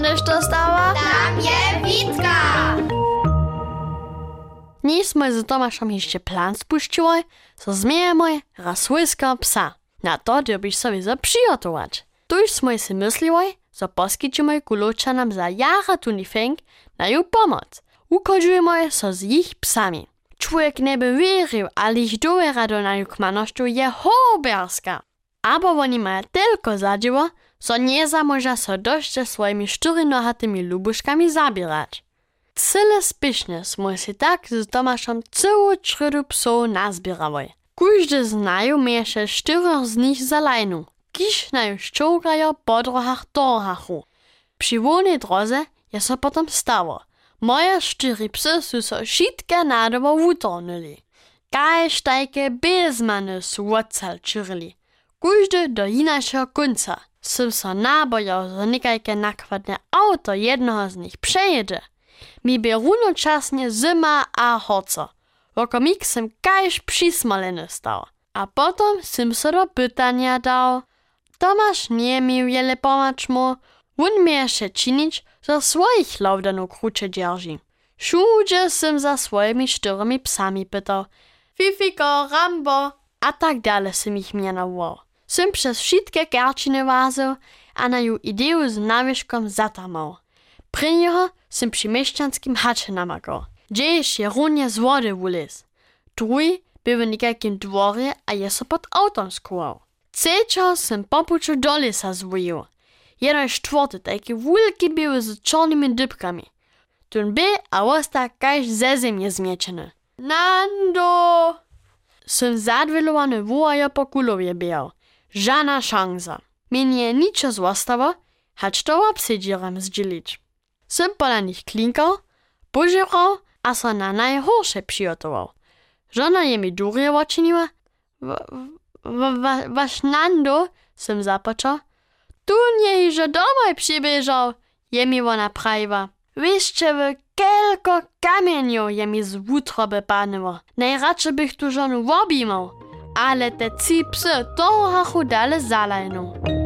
to stała? Tam je Witka! Nie sme z Tomaszem jeszcze plan spuściły, so zmiejemy raz łyska psa. Na to dobyś sobie zaprzygotować. Tuż sme si mysliły, so poskyčimy kulowczanom za jara tuni fęk na ju pomoc. Ukodzujemy so z ich psami. Człowiek nie by wierzył, ale ich dowera do na kmanoszczu je hoberska. Abo oni mają tylko zadziło, Sonieza może so dość swoimi czterynohatymi lubuszkami zabierać. Cyle spisznie smo si tak z Tomaszem całą czrydu psów nazbierałoj. Każdy z naju miesze czterech z nich za lajnu, kiż naju ściągają po drogach torhachu. Przy wolnej drodze je so potem stało. Moje cztery psy są so wszystkie na dobo utonuli. Kaj sztajke bezmany są odsalczyli. Każdy do inaczej końca. Sym so nabojał, że nikajke nakładne auto jednoho z nich przejedzie. Mi by runočasnie zima a hoco. Woko mig sym kajś przysmoleny stał. A potom sym so do pytania dał. Tomasz nie miał jele pomacz mu. On miał się czynić, że swoich laudanów krucze dzierży. Wszędzie sym za swoimi czteremi psami pytał. Fifiko, Rambo, a tak dalej sym ich mianował. Sym przez wszystkie garčiny wazył, a na ju ideju z nawieszkom zatamał. Przy niego sym przy mieszczanskim hacze namakał. Gdzieś je runie z wody wulez. Drugi był w nijakim dworze, a je so pod autom skuwał. Trzeciego sym popuczu do lesa zwoił. Jeden czwarty taki wielki był z czarnymi dybkami. Tun by, a osta kaž ze zemje zmiečene. Nando! Sym zadwilowany wołaja po kulowie biał. Żana szansa. Mnie niczo zostało, hać to obsydzieram zdzielić. Sym pola nich klinkał, pożerał, a so na najhorsze przygotował. Żona je mi durje oczyniła. Wasz Nando, sym zapoczął. Tu nie, że domoj przybieżał, je mi ona prawa. Wieszcie wy, kelko kamieniu je mi z wutroby panyło. Najradsze bych tu żonu obimał, ale te cipse, toho ha chudale zalajno.